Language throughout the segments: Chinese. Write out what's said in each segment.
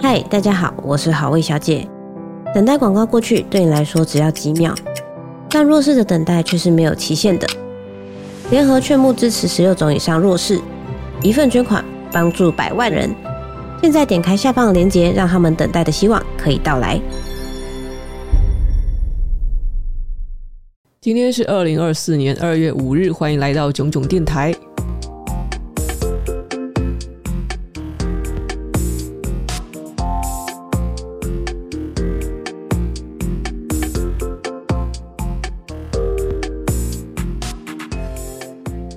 嗨，大家好，我是好味小姐。等待广告过去，对你来说只要几秒，但弱势的等待却是没有期限的。联合劝募支持十六种以上弱势，一份捐款帮助百万人。现在点开下方的链接，让他们等待的希望可以到来。今天是二零二四年二月五日，欢迎来到囧囧电台。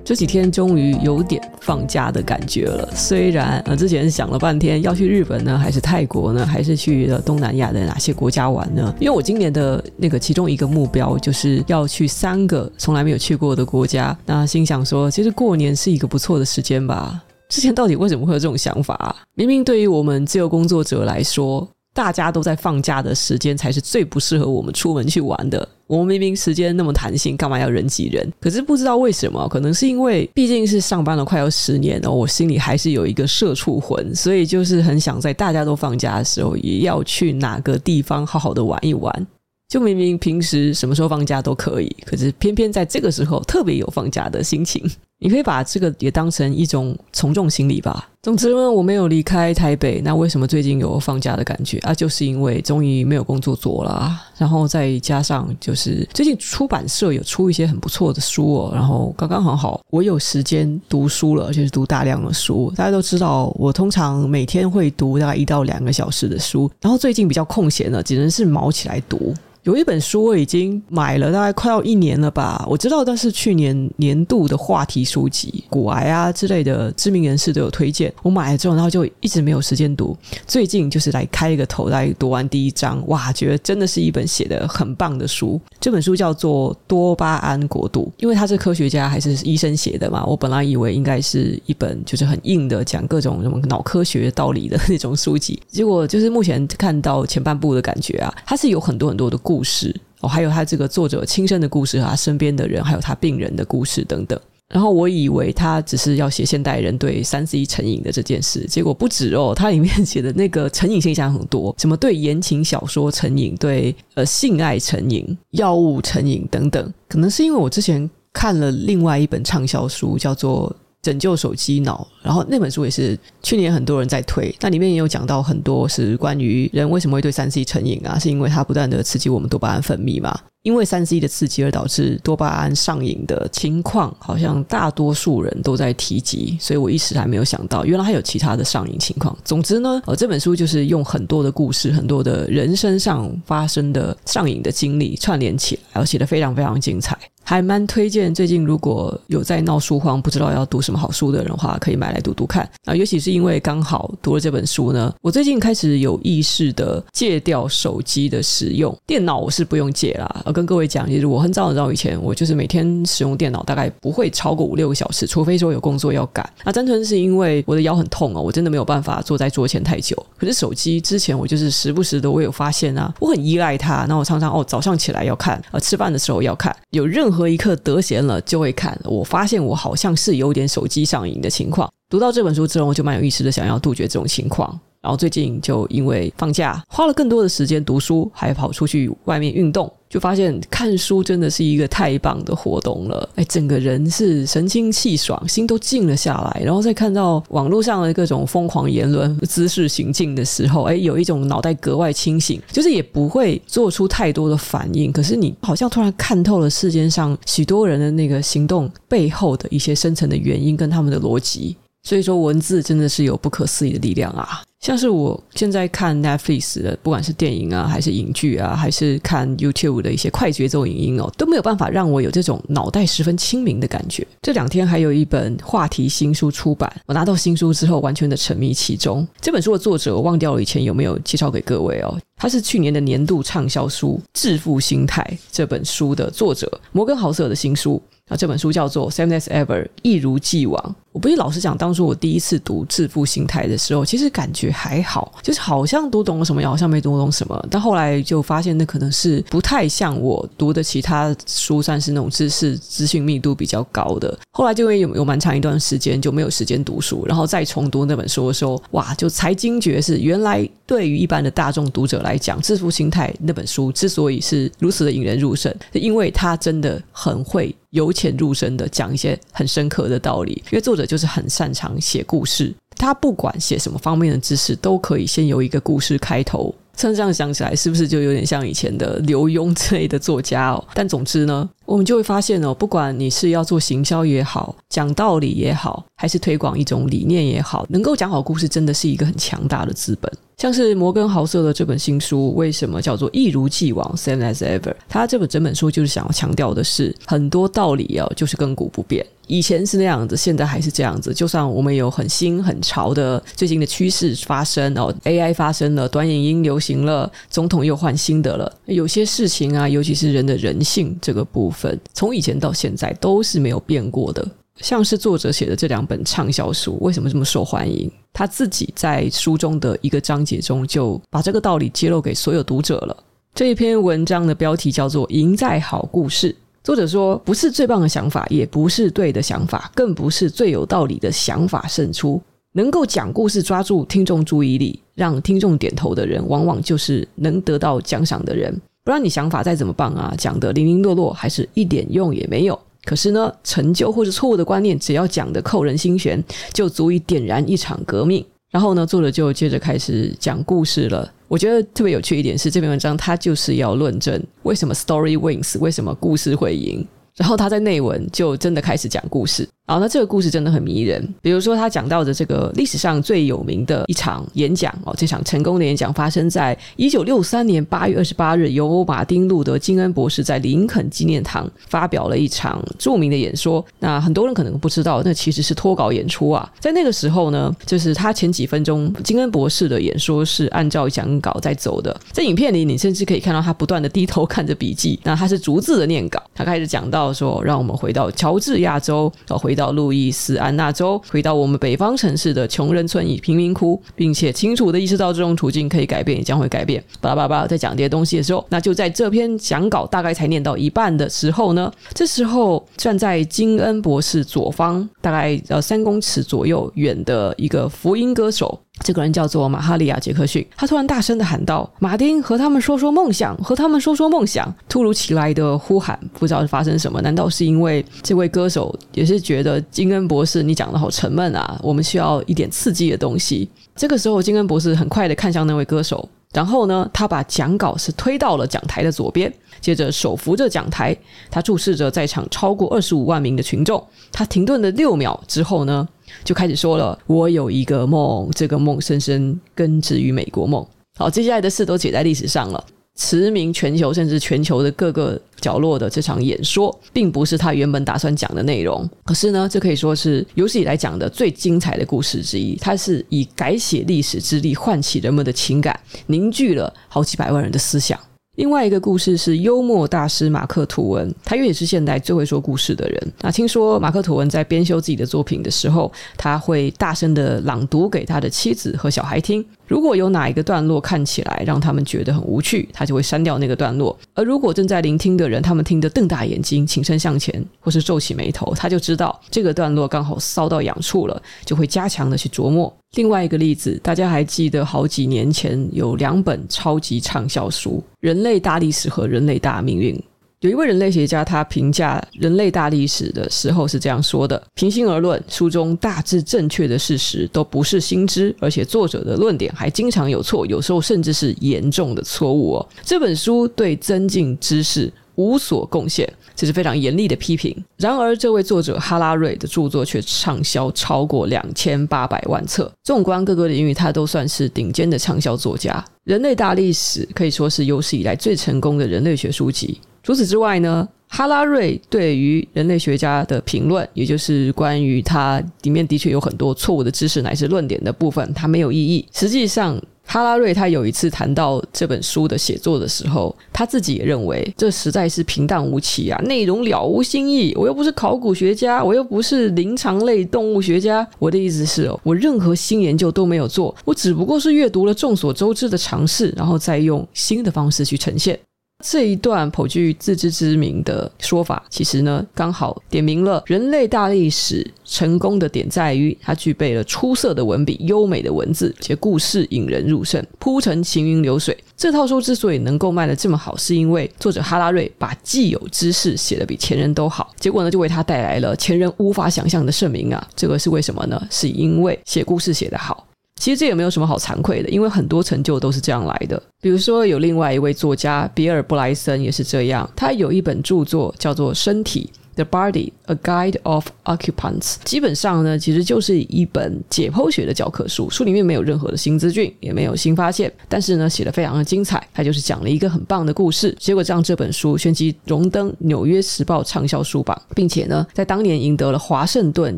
这几天终于有点放假的感觉了，虽然呃之前想了半天要去日本呢，还是泰国呢，还是去了东南亚的哪些国家玩呢？因为我今年的那个其中一个目标就是要去三个从来没有去过的国家，那心想说，其实过年是一个不错的时间吧。之前到底为什么会有这种想法？明明对于我们自由工作者来说，大家都在放假的时间才是最不适合我们出门去玩的。我们明明时间那么弹性，干嘛要人挤人？可是不知道为什么，可能是因为毕竟是上班了快要十年了，我心里还是有一个社畜魂，所以就是很想在大家都放假的时候，也要去哪个地方好好的玩一玩。就明明平时什么时候放假都可以，可是偏偏在这个时候特别有放假的心情。你可以把这个也当成一种从众心理吧。总之呢，我没有离开台北，那为什么最近有放假的感觉啊？就是因为终于没有工作做了，然后再加上就是最近出版社有出一些很不错的书哦，然后刚刚好好我有时间读书了，就是读大量的书。大家都知道，我通常每天会读大概一到两个小时的书，然后最近比较空闲了，只能是卯起来读。有一本书我已经买了，大概快要一年了吧。我知道，但是去年年度的话题书籍，骨癌啊之类的知名人士都有推荐。我买了之后，然后就一直没有时间读。最近就是来开一个头，来读完第一章，哇，觉得真的是一本写的很棒的书。这本书叫做《多巴胺国度》，因为他是科学家还是医生写的嘛。我本来以为应该是一本就是很硬的，讲各种什么脑科学道理的那种书籍，结果就是目前看到前半部的感觉啊，它是有很多很多的故。故事哦，还有他这个作者亲身的故事和他身边的人，还有他病人的故事等等。然后我以为他只是要写现代人对三 C 成瘾的这件事，结果不止哦，他里面写的那个成瘾现象很多，什么对言情小说成瘾，对呃性爱成瘾、药物成瘾等等。可能是因为我之前看了另外一本畅销书，叫做。拯救手机脑，然后那本书也是去年很多人在推，那里面也有讲到很多是关于人为什么会对三 C 成瘾啊，是因为它不断的刺激我们多巴胺分泌嘛。因为三 C 的刺激而导致多巴胺上瘾的情况，好像大多数人都在提及，所以我一时还没有想到，原来还有其他的上瘾情况。总之呢，呃，这本书就是用很多的故事，很多的人身上发生的上瘾的经历串联起来，而写得非常非常精彩，还蛮推荐。最近如果有在闹书荒，不知道要读什么好书的人的话，可以买来读读看啊。尤其是因为刚好读了这本书呢，我最近开始有意识的戒掉手机的使用，电脑我是不用戒啦。跟各位讲，其实我很早很早以前，我就是每天使用电脑，大概不会超过五六个小时，除非说有工作要赶。那单纯是因为我的腰很痛哦，我真的没有办法坐在桌前太久。可是手机之前我就是时不时的，我有发现啊，我很依赖它。那我常常哦，早上起来要看，呃，吃饭的时候要看，有任何和一刻得闲了就会看。我发现我好像是有点手机上瘾的情况。读到这本书之后，我就蛮有意思的想要杜绝这种情况。然后最近就因为放假，花了更多的时间读书，还跑出去外面运动，就发现看书真的是一个太棒的活动了。哎，整个人是神清气爽，心都静了下来。然后再看到网络上的各种疯狂言论、姿势行径的时候，哎，有一种脑袋格外清醒，就是也不会做出太多的反应。可是你好像突然看透了世间上许多人的那个行动背后的一些深层的原因跟他们的逻辑。所以说，文字真的是有不可思议的力量啊！像是我现在看 Netflix 的，不管是电影啊，还是影剧啊，还是看 YouTube 的一些快节奏影音哦，都没有办法让我有这种脑袋十分清明的感觉。这两天还有一本话题新书出版，我拿到新书之后，完全的沉迷其中。这本书的作者我忘掉了以前有没有介绍给各位哦，他是去年的年度畅销书《致富心态》这本书的作者，摩根豪瑟的新书。啊，这本书叫做《Same as Ever》，一如既往。我不是老实讲，当初我第一次读《致富心态》的时候，其实感觉还好，就是好像读懂了什么，也好像没读懂什么。但后来就发现，那可能是不太像我读的其他书，算是那种知识资讯密度比较高的。后来就因为有有蛮长一段时间就没有时间读书，然后再重读那本书的时候，哇，就才惊觉是原来对于一般的大众读者来讲，《致富心态》那本书之所以是如此的引人入胜，是因为它真的很会。由浅入深的讲一些很深刻的道理，因为作者就是很擅长写故事，他不管写什么方面的知识，都可以先由一个故事开头。像这样想起来，是不是就有点像以前的刘墉之类的作家哦？但总之呢，我们就会发现哦，不管你是要做行销也好，讲道理也好，还是推广一种理念也好，能够讲好故事，真的是一个很强大的资本。像是摩根豪瑟的这本新书，为什么叫做一如既往 Same as Ever？他这本整本书就是想要强调的是，很多道理哦，就是亘古不变。以前是那样子，现在还是这样子。就算我们有很新很潮的最近的趋势发生哦，AI 发生了，短影音流行了，总统又换新的了。有些事情啊，尤其是人的人性这个部分，从以前到现在都是没有变过的。像是作者写的这两本畅销书，为什么这么受欢迎？他自己在书中的一个章节中就把这个道理揭露给所有读者了。这一篇文章的标题叫做《赢在好故事》。作者说，不是最棒的想法，也不是对的想法，更不是最有道理的想法胜出。能够讲故事抓住听众注意力，让听众点头的人，往往就是能得到奖赏的人。不然你想法再怎么棒啊，讲得零零落落，还是一点用也没有。可是呢，陈旧或是错误的观念，只要讲得扣人心弦，就足以点燃一场革命。然后呢，作者就接着开始讲故事了。我觉得特别有趣一点是，这篇文章它就是要论证为什么 story wins，为什么故事会赢。然后他在内文就真的开始讲故事。好，那这个故事真的很迷人。比如说，他讲到的这个历史上最有名的一场演讲哦，这场成功的演讲发生在一九六三年八月二十八日，由马丁路德金恩博士在林肯纪念堂发表了一场著名的演说。那很多人可能不知道，那其实是脱稿演出啊。在那个时候呢，就是他前几分钟，金恩博士的演说是按照讲稿在走的。在影片里，你甚至可以看到他不断的低头看着笔记。那他是逐字的念稿。他开始讲到说：“让我们回到乔治亚州，哦，回。”到路易斯安那州，回到我们北方城市的穷人村与贫民窟，并且清楚的意识到这种处境可以改变，也将会改变。巴拉巴拉，在讲这些东西的时候，那就在这篇讲稿大概才念到一半的时候呢，这时候站在金恩博士左方大概呃三公尺左右远的一个福音歌手。这个人叫做马哈利亚·杰克逊，他突然大声地喊道：“马丁，和他们说说梦想，和他们说说梦想。”突如其来的呼喊，不知道是发生什么？难道是因为这位歌手也是觉得金恩博士你讲的好沉闷啊？我们需要一点刺激的东西。这个时候，金恩博士很快地看向那位歌手，然后呢，他把讲稿是推到了讲台的左边，接着手扶着讲台，他注视着在场超过二十五万名的群众。他停顿了六秒之后呢，就开始说了：“我有一个梦，这个梦深深根植于美国梦。”好，接下来的事都写在历史上了，驰名全球，甚至全球的各个角落的这场演说，并不是他原本打算讲的内容。可是呢，这可以说是有史以来讲的最精彩的故事之一。它是以改写历史之力唤起人们的情感，凝聚了好几百万人的思想。另外一个故事是幽默大师马克吐温，他也是现代最会说故事的人。那听说马克吐温在编修自己的作品的时候，他会大声的朗读给他的妻子和小孩听。如果有哪一个段落看起来让他们觉得很无趣，他就会删掉那个段落。而如果正在聆听的人，他们听得瞪大眼睛、倾身向前，或是皱起眉头，他就知道这个段落刚好搔到痒处了，就会加强的去琢磨。另外一个例子，大家还记得好几年前有两本超级畅销书《人类大历史》和《人类大命运》。有一位人类学家，他评价人类大历史的时候是这样说的：平心而论，书中大致正确的事实都不是新知，而且作者的论点还经常有错，有时候甚至是严重的错误哦。这本书对增进知识无所贡献，这是非常严厉的批评。然而，这位作者哈拉瑞的著作却畅销超过两千八百万册，纵观各个领域，他都算是顶尖的畅销作家。人类大历史可以说是有史以来最成功的人类学书籍。除此之外呢，哈拉瑞对于人类学家的评论，也就是关于他里面的确有很多错误的知识乃至论点的部分，他没有异议。实际上，哈拉瑞他有一次谈到这本书的写作的时候，他自己也认为这实在是平淡无奇啊，内容了无新意。我又不是考古学家，我又不是灵长类动物学家。我的意思是，我任何新研究都没有做，我只不过是阅读了众所周知的尝试，然后再用新的方式去呈现。这一段颇具自知之明的说法，其实呢，刚好点明了人类大历史成功的点在于，它具备了出色的文笔、优美的文字，且故事引人入胜，铺陈行云流水。这套书之所以能够卖得这么好，是因为作者哈拉瑞把既有知识写得比前人都好，结果呢，就为他带来了前人无法想象的盛名啊！这个是为什么呢？是因为写故事写得好。其实这也没有什么好惭愧的，因为很多成就都是这样来的。比如说，有另外一位作家比尔·布莱森也是这样，他有一本著作叫做《身体》（The Body: A Guide of Occupants），基本上呢，其实就是一本解剖学的教科书。书里面没有任何的新资讯，也没有新发现，但是呢，写得非常的精彩。他就是讲了一个很棒的故事，结果让这本书旋即荣登《纽约时报》畅销书榜，并且呢，在当年赢得了《华盛顿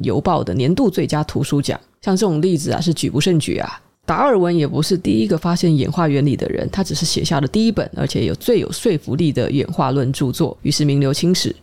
邮报》的年度最佳图书奖。像这种例子啊，是举不胜举啊。达尔文也不是第一个发现演化原理的人，他只是写下了第一本，而且有最有说服力的演化论著作，于是名留青史。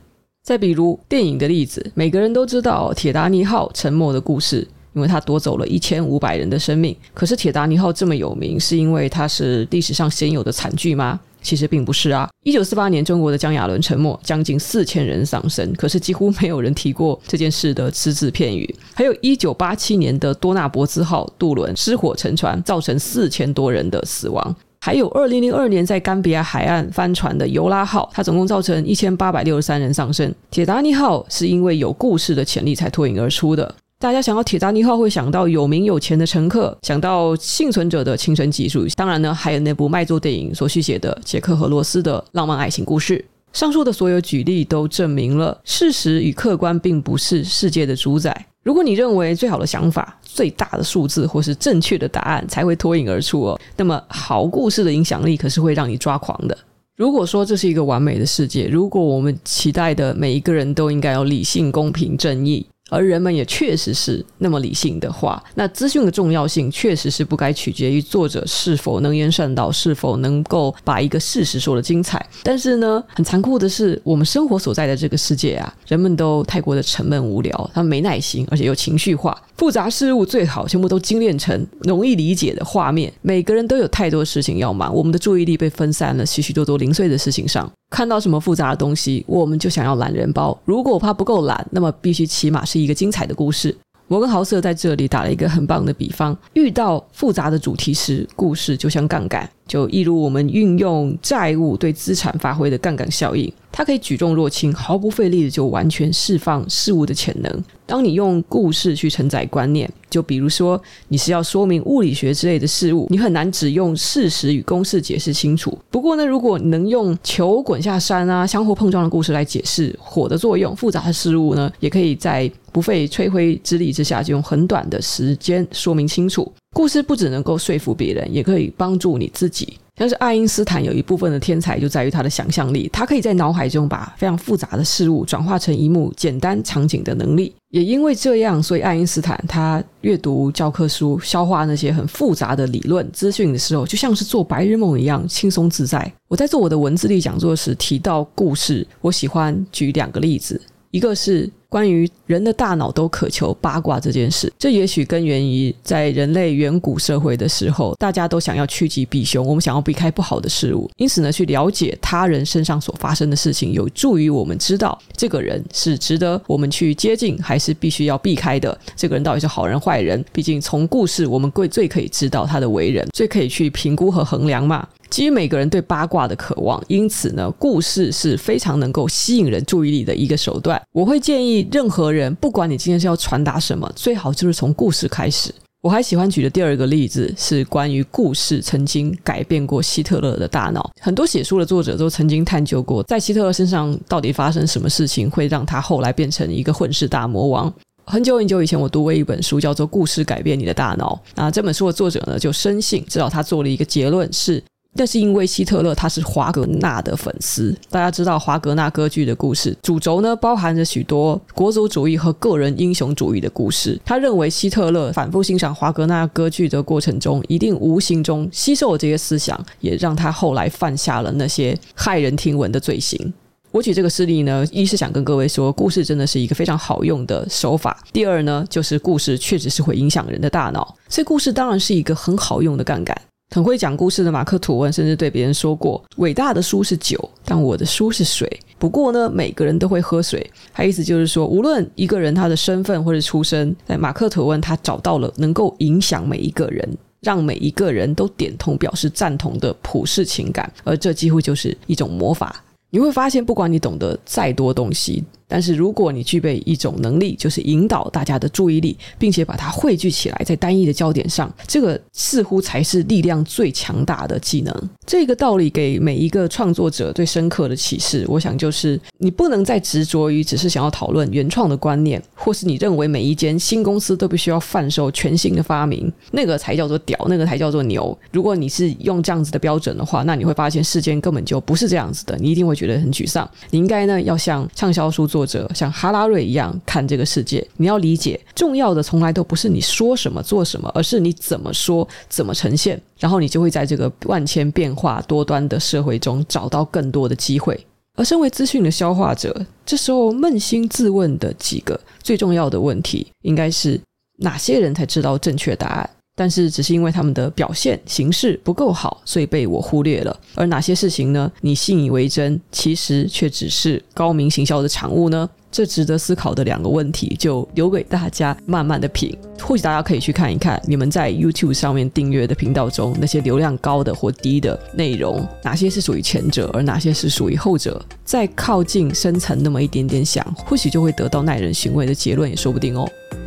再比如电影的例子，每个人都知道铁达尼号沉没的故事，因为它夺走了一千五百人的生命。可是铁达尼号这么有名，是因为它是历史上鲜有的惨剧吗？其实并不是啊！一九四八年，中国的江亚伦沉没，将近四千人丧生，可是几乎没有人提过这件事的只字片语。还有一九八七年的多纳伯兹号渡轮失火沉船，造成四千多人的死亡。还有二零零二年在甘比亚海岸翻船的尤拉号，它总共造成一千八百六十三人丧生。铁达尼号是因为有故事的潜力才脱颖而出的。大家想到铁达尼号，会想到有名有钱的乘客，想到幸存者的亲身记述。当然呢，还有那部卖座电影所续写的杰克和罗斯的浪漫爱情故事。上述的所有举例都证明了，事实与客观并不是世界的主宰。如果你认为最好的想法、最大的数字或是正确的答案才会脱颖而出哦，那么好故事的影响力可是会让你抓狂的。如果说这是一个完美的世界，如果我们期待的每一个人都应该要理性、公平、正义。而人们也确实是那么理性的话，那资讯的重要性确实是不该取决于作者是否能言善道，是否能够把一个事实说得精彩。但是呢，很残酷的是，我们生活所在的这个世界啊，人们都太过的沉闷无聊，他们没耐心，而且又情绪化，复杂事物最好全部都精炼成容易理解的画面。每个人都有太多事情要忙，我们的注意力被分散了许许多多零碎的事情上。看到什么复杂的东西，我们就想要懒人包。如果我怕不够懒，那么必须起码是一个精彩的故事。摩根豪瑟在这里打了一个很棒的比方：遇到复杂的主题时，故事就像杠杆，就一如我们运用债务对资产发挥的杠杆效应。它可以举重若轻，毫不费力的就完全释放事物的潜能。当你用故事去承载观念，就比如说你是要说明物理学之类的事物，你很难只用事实与公式解释清楚。不过呢，如果能用球滚下山啊、相互碰撞的故事来解释火的作用，复杂的事物呢，也可以在不费吹灰之力之下，就用很短的时间说明清楚。故事不只能够说服别人，也可以帮助你自己。像是爱因斯坦有一部分的天才就在于他的想象力，他可以在脑海中把非常复杂的事物转化成一幕简单场景的能力。也因为这样，所以爱因斯坦他阅读教科书、消化那些很复杂的理论资讯的时候，就像是做白日梦一样轻松自在。我在做我的文字力讲座时提到故事，我喜欢举两个例子，一个是。关于人的大脑都渴求八卦这件事，这也许根源于在人类远古社会的时候，大家都想要趋吉避凶，我们想要避开不好的事物，因此呢，去了解他人身上所发生的事情，有助于我们知道这个人是值得我们去接近，还是必须要避开的。这个人到底是好人坏人？毕竟从故事，我们最最可以知道他的为人，最可以去评估和衡量嘛。基于每个人对八卦的渴望，因此呢，故事是非常能够吸引人注意力的一个手段。我会建议任何人，不管你今天是要传达什么，最好就是从故事开始。我还喜欢举的第二个例子是关于故事曾经改变过希特勒的大脑。很多写书的作者都曾经探究过，在希特勒身上到底发生什么事情，会让他后来变成一个混世大魔王。很久很久以前，我读过一本书，叫做《故事改变你的大脑》。那这本书的作者呢，就深信，知道他做了一个结论是。那是因为希特勒他是华格纳的粉丝。大家知道华格纳歌剧的故事主轴呢，包含着许多国族主义和个人英雄主义的故事。他认为希特勒反复欣赏华格纳歌剧的过程中，一定无形中吸收了这些思想，也让他后来犯下了那些骇人听闻的罪行。我举这个事例呢，一是想跟各位说，故事真的是一个非常好用的手法；第二呢，就是故事确实是会影响人的大脑，所以故事当然是一个很好用的杠杆。很会讲故事的马克·吐温甚至对别人说过：“伟大的书是酒，但我的书是水。不过呢，每个人都会喝水。”他意思就是说，无论一个人他的身份或者出身，在马克·吐温他找到了能够影响每一个人，让每一个人都点头表示赞同的普世情感，而这几乎就是一种魔法。你会发现，不管你懂得再多东西，但是如果你具备一种能力，就是引导大家的注意力，并且把它汇聚起来在单一的焦点上，这个似乎才是力量最强大的技能。这个道理给每一个创作者最深刻的启示，我想就是你不能再执着于只是想要讨论原创的观念，或是你认为每一间新公司都必须要贩售全新的发明，那个才叫做屌，那个才叫做牛。如果你是用这样子的标准的话，那你会发现世间根本就不是这样子的，你一定会觉得很沮丧。你应该呢要像畅销书作者像哈拉瑞一样看这个世界。你要理解，重要的从来都不是你说什么做什么，而是你怎么说，怎么呈现。然后你就会在这个万千变化多端的社会中找到更多的机会。而身为资讯的消化者，这时候扪心自问的几个最重要的问题，应该是哪些人才知道正确答案？但是只是因为他们的表现形式不够好，所以被我忽略了。而哪些事情呢？你信以为真，其实却只是高明行销的产物呢？这值得思考的两个问题，就留给大家慢慢的品。或许大家可以去看一看，你们在 YouTube 上面订阅的频道中，那些流量高的或低的内容，哪些是属于前者，而哪些是属于后者？再靠近深层那么一点点想，或许就会得到耐人寻味的结论，也说不定哦。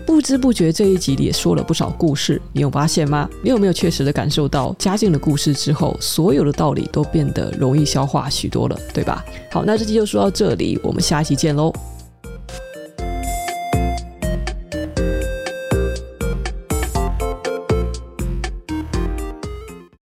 不知不觉这一集里也说了不少故事，你有发现吗？你有没有确实的感受到，加进了故事之后，所有的道理都变得容易消化许多了，对吧？好，那这期就说到这里，我们下期见喽。